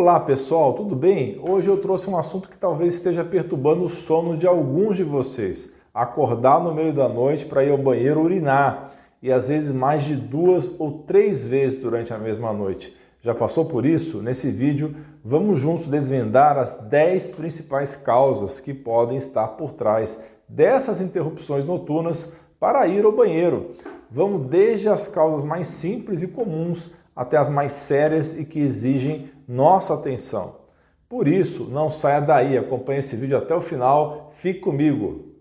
Olá pessoal, tudo bem? Hoje eu trouxe um assunto que talvez esteja perturbando o sono de alguns de vocês. Acordar no meio da noite para ir ao banheiro urinar e às vezes mais de duas ou três vezes durante a mesma noite. Já passou por isso? Nesse vídeo vamos juntos desvendar as 10 principais causas que podem estar por trás dessas interrupções noturnas para ir ao banheiro. Vamos desde as causas mais simples e comuns até as mais sérias e que exigem nossa atenção. Por isso, não saia daí, acompanhe esse vídeo até o final, fique comigo.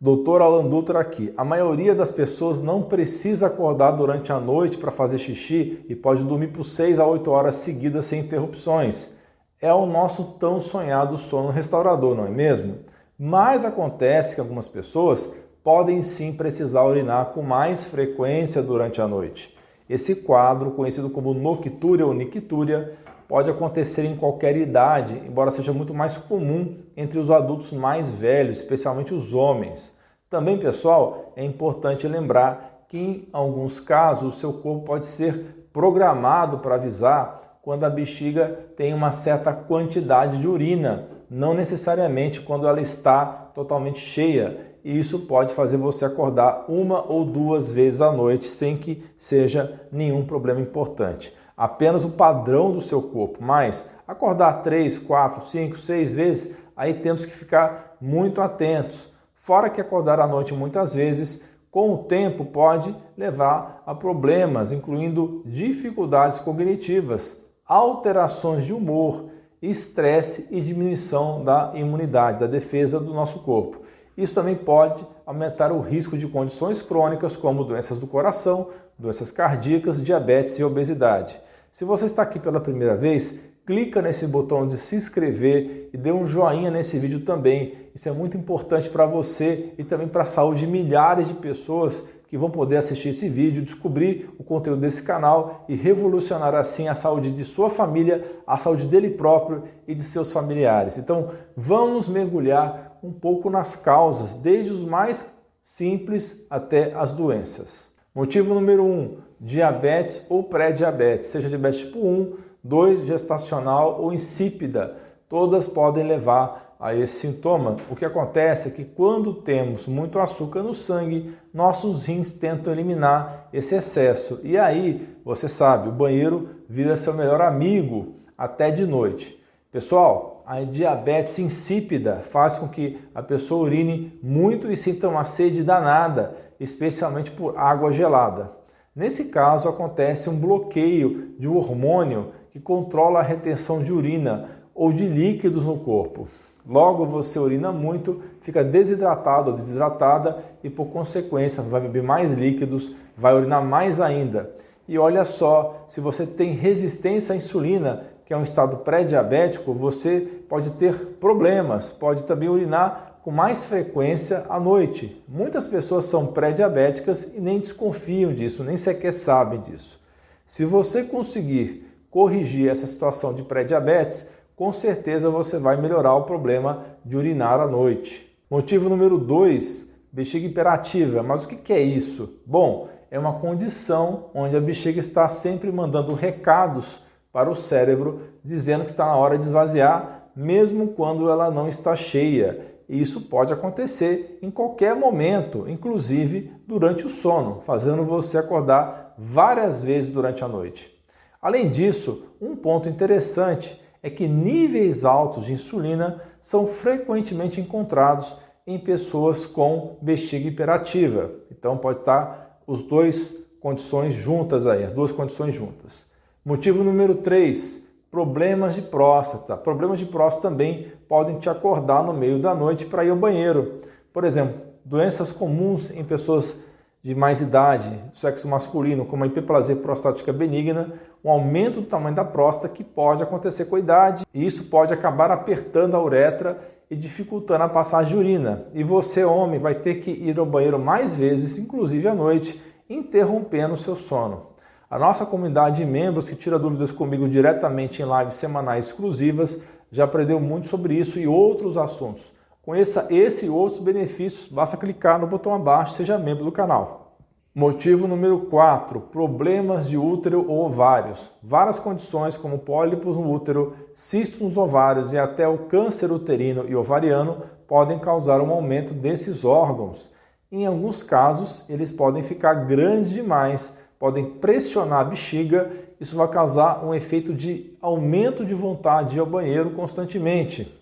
Doutor Alan Dutra aqui. A maioria das pessoas não precisa acordar durante a noite para fazer xixi e pode dormir por 6 a 8 horas seguidas sem interrupções. É o nosso tão sonhado sono restaurador, não é mesmo? Mas acontece que algumas pessoas podem sim precisar urinar com mais frequência durante a noite. Esse quadro, conhecido como noctúria ou nictúria, pode acontecer em qualquer idade, embora seja muito mais comum entre os adultos mais velhos, especialmente os homens. Também, pessoal, é importante lembrar que em alguns casos o seu corpo pode ser programado para avisar quando a bexiga tem uma certa quantidade de urina, não necessariamente quando ela está totalmente cheia e isso pode fazer você acordar uma ou duas vezes à noite sem que seja nenhum problema importante. Apenas o padrão do seu corpo, mas acordar três, quatro, cinco, seis vezes, aí temos que ficar muito atentos. Fora que acordar à noite muitas vezes, com o tempo, pode levar a problemas, incluindo dificuldades cognitivas, alterações de humor, estresse e diminuição da imunidade, da defesa do nosso corpo. Isso também pode aumentar o risco de condições crônicas como doenças do coração, doenças cardíacas, diabetes e obesidade. Se você está aqui pela primeira vez, clica nesse botão de se inscrever e dê um joinha nesse vídeo também. Isso é muito importante para você e também para a saúde de milhares de pessoas que vão poder assistir esse vídeo, descobrir o conteúdo desse canal e revolucionar assim a saúde de sua família, a saúde dele próprio e de seus familiares. Então, vamos mergulhar um pouco nas causas, desde os mais simples até as doenças. Motivo número 1: um, diabetes ou pré-diabetes, seja diabetes tipo 1, 2, gestacional ou insípida, todas podem levar a esse sintoma. O que acontece é que quando temos muito açúcar no sangue, nossos rins tentam eliminar esse excesso. E aí, você sabe, o banheiro vira seu melhor amigo até de noite. Pessoal, a diabetes insípida faz com que a pessoa urine muito e sinta uma sede danada, especialmente por água gelada. Nesse caso, acontece um bloqueio de um hormônio que controla a retenção de urina ou de líquidos no corpo. Logo, você urina muito, fica desidratado ou desidratada e, por consequência, vai beber mais líquidos, vai urinar mais ainda. E olha só, se você tem resistência à insulina, que é um estado pré-diabético, você pode ter problemas, pode também urinar com mais frequência à noite. Muitas pessoas são pré-diabéticas e nem desconfiam disso, nem sequer sabem disso. Se você conseguir corrigir essa situação de pré-diabetes, com certeza você vai melhorar o problema de urinar à noite. Motivo número 2, bexiga hiperativa. Mas o que é isso? Bom, é uma condição onde a bexiga está sempre mandando recados para o cérebro, dizendo que está na hora de esvaziar, mesmo quando ela não está cheia. E isso pode acontecer em qualquer momento, inclusive durante o sono, fazendo você acordar várias vezes durante a noite. Além disso, um ponto interessante é que níveis altos de insulina são frequentemente encontrados em pessoas com bexiga hiperativa. Então pode estar os dois condições juntas aí, as duas condições juntas. Motivo número 3, problemas de próstata. Problemas de próstata também podem te acordar no meio da noite para ir ao banheiro. Por exemplo, doenças comuns em pessoas de mais idade, sexo masculino, como a hiperplasia prostática benigna, um aumento do tamanho da próstata que pode acontecer com a idade, e isso pode acabar apertando a uretra e dificultando a passagem de urina. E você, homem, vai ter que ir ao banheiro mais vezes, inclusive à noite, interrompendo o seu sono. A nossa comunidade de membros que tira dúvidas comigo diretamente em lives semanais exclusivas já aprendeu muito sobre isso e outros assuntos. Conheça esse e outros benefícios, basta clicar no botão abaixo e seja membro do canal. Motivo número 4: problemas de útero ou ovários. Várias condições, como pólipos no útero, cistos nos ovários e até o câncer uterino e ovariano, podem causar um aumento desses órgãos. Em alguns casos, eles podem ficar grandes demais, podem pressionar a bexiga, isso vai causar um efeito de aumento de vontade de ir ao banheiro constantemente,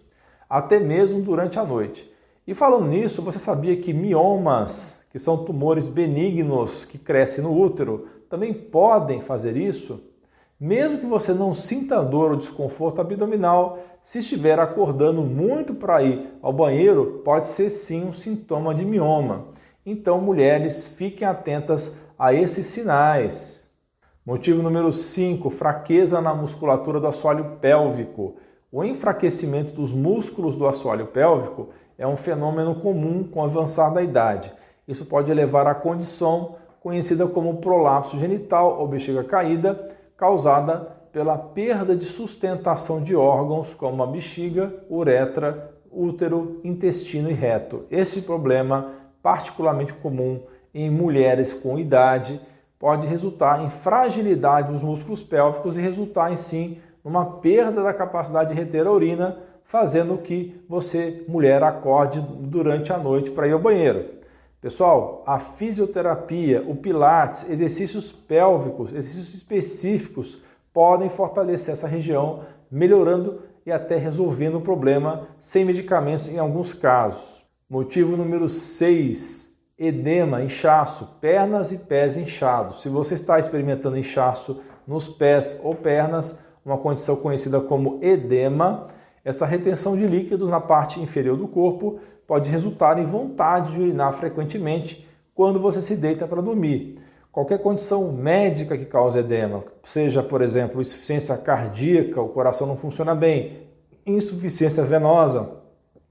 até mesmo durante a noite. E falando nisso, você sabia que miomas, que são tumores benignos que crescem no útero, também podem fazer isso? Mesmo que você não sinta dor ou desconforto abdominal, se estiver acordando muito para ir ao banheiro, pode ser sim um sintoma de mioma. Então, mulheres, fiquem atentas a esses sinais. Motivo número 5: fraqueza na musculatura do assoalho pélvico. O enfraquecimento dos músculos do assoalho pélvico é um fenômeno comum com o avançar da idade. Isso pode levar à condição conhecida como prolapso genital ou bexiga caída, causada pela perda de sustentação de órgãos como a bexiga, uretra, útero, intestino e reto. Esse problema, particularmente comum em mulheres com idade, pode resultar em fragilidade dos músculos pélvicos e resultar em sim numa perda da capacidade de reter a urina, fazendo que você, mulher, acorde durante a noite para ir ao banheiro. Pessoal, a fisioterapia, o pilates, exercícios pélvicos, exercícios específicos podem fortalecer essa região, melhorando e até resolvendo o problema sem medicamentos em alguns casos. Motivo número 6, edema, inchaço, pernas e pés inchados. Se você está experimentando inchaço nos pés ou pernas, uma condição conhecida como edema, essa retenção de líquidos na parte inferior do corpo pode resultar em vontade de urinar frequentemente quando você se deita para dormir. Qualquer condição médica que cause edema, seja, por exemplo, insuficiência cardíaca, o coração não funciona bem, insuficiência venosa,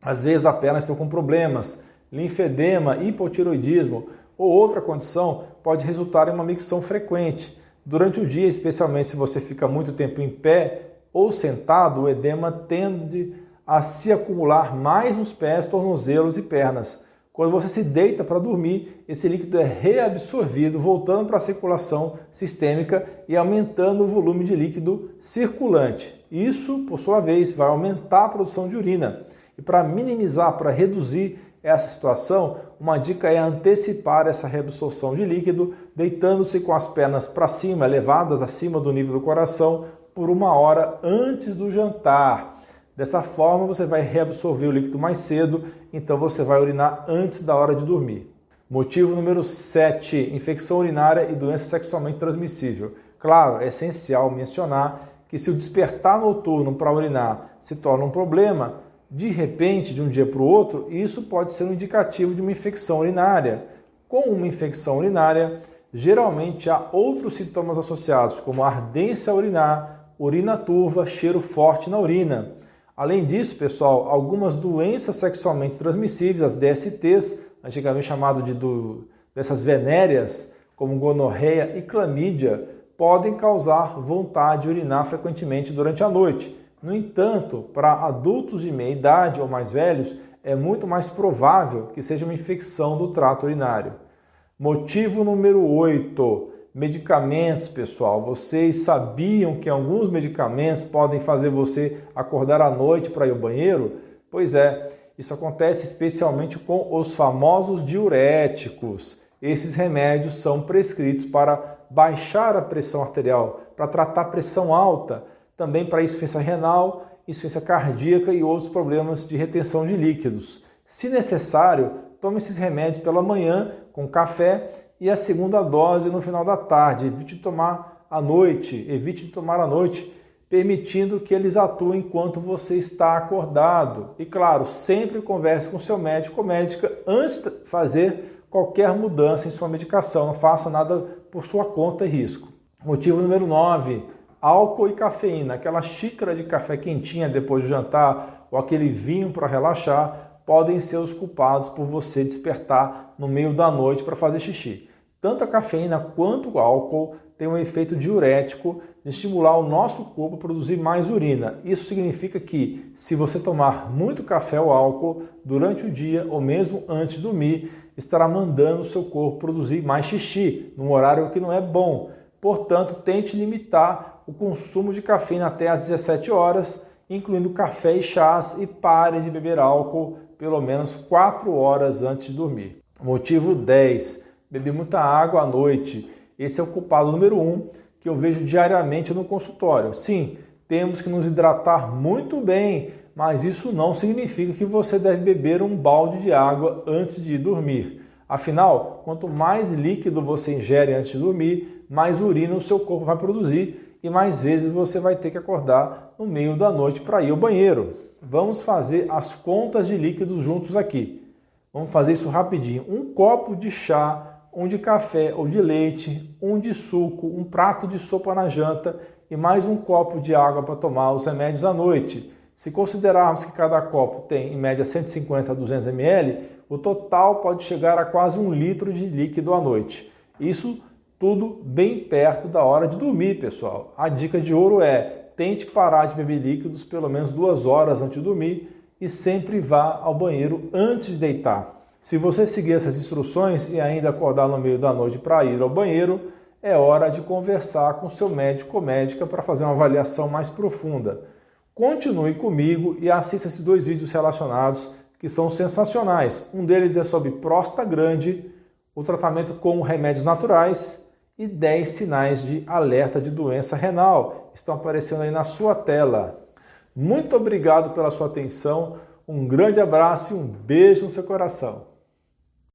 às vezes a perna estão com problemas, linfedema, hipotiroidismo ou outra condição pode resultar em uma micção frequente. Durante o dia, especialmente se você fica muito tempo em pé, ou sentado, o edema tende a se acumular mais nos pés, tornozelos e pernas. Quando você se deita para dormir, esse líquido é reabsorvido, voltando para a circulação sistêmica e aumentando o volume de líquido circulante. Isso, por sua vez, vai aumentar a produção de urina. E para minimizar, para reduzir essa situação, uma dica é antecipar essa reabsorção de líquido, deitando-se com as pernas para cima, elevadas acima do nível do coração, por uma hora antes do jantar. Dessa forma, você vai reabsorver o líquido mais cedo, então você vai urinar antes da hora de dormir. Motivo número 7: infecção urinária e doença sexualmente transmissível. Claro, é essencial mencionar que se o despertar noturno para urinar se torna um problema, de repente, de um dia para o outro, isso pode ser um indicativo de uma infecção urinária. Com uma infecção urinária, geralmente há outros sintomas associados, como ardência urinar, urina turva, cheiro forte na urina. Além disso, pessoal, algumas doenças sexualmente transmissíveis, as DSTs, antigamente chamado de do, dessas venéreas, como gonorreia e clamídia, podem causar vontade de urinar frequentemente durante a noite. No entanto, para adultos de meia idade ou mais velhos, é muito mais provável que seja uma infecção do trato urinário. Motivo número 8 Medicamentos, pessoal. Vocês sabiam que alguns medicamentos podem fazer você acordar à noite para ir ao banheiro? Pois é, isso acontece especialmente com os famosos diuréticos. Esses remédios são prescritos para baixar a pressão arterial, para tratar pressão alta, também para insuficiência renal, insuficiência cardíaca e outros problemas de retenção de líquidos. Se necessário, tome esses remédios pela manhã com café e a segunda dose no final da tarde. Evite tomar à noite, evite tomar à noite, permitindo que eles atuem enquanto você está acordado. E claro, sempre converse com seu médico ou médica antes de fazer qualquer mudança em sua medicação. Não faça nada por sua conta e risco. Motivo número 9, álcool e cafeína. Aquela xícara de café quentinha depois do jantar ou aquele vinho para relaxar podem ser os culpados por você despertar no meio da noite para fazer xixi. Tanto a cafeína quanto o álcool têm um efeito diurético de estimular o nosso corpo a produzir mais urina. Isso significa que, se você tomar muito café ou álcool durante o dia ou mesmo antes de dormir, estará mandando o seu corpo produzir mais xixi, num horário que não é bom. Portanto, tente limitar o consumo de cafeína até às 17 horas, incluindo café e chás, e pare de beber álcool pelo menos 4 horas antes de dormir. Motivo 10 beber muita água à noite. Esse é o culpado número um que eu vejo diariamente no consultório. Sim, temos que nos hidratar muito bem, mas isso não significa que você deve beber um balde de água antes de dormir. Afinal, quanto mais líquido você ingere antes de dormir, mais urina o seu corpo vai produzir e mais vezes você vai ter que acordar no meio da noite para ir ao banheiro. Vamos fazer as contas de líquidos juntos aqui. Vamos fazer isso rapidinho. Um copo de chá um de café ou de leite, um de suco, um prato de sopa na janta e mais um copo de água para tomar os remédios à noite. Se considerarmos que cada copo tem em média 150 a 200 ml, o total pode chegar a quase um litro de líquido à noite. Isso tudo bem perto da hora de dormir, pessoal. A dica de ouro é tente parar de beber líquidos pelo menos duas horas antes de dormir e sempre vá ao banheiro antes de deitar. Se você seguir essas instruções e ainda acordar no meio da noite para ir ao banheiro, é hora de conversar com seu médico ou médica para fazer uma avaliação mais profunda. Continue comigo e assista esses dois vídeos relacionados que são sensacionais. Um deles é sobre próstata grande, o tratamento com remédios naturais e 10 sinais de alerta de doença renal. Estão aparecendo aí na sua tela. Muito obrigado pela sua atenção, um grande abraço e um beijo no seu coração.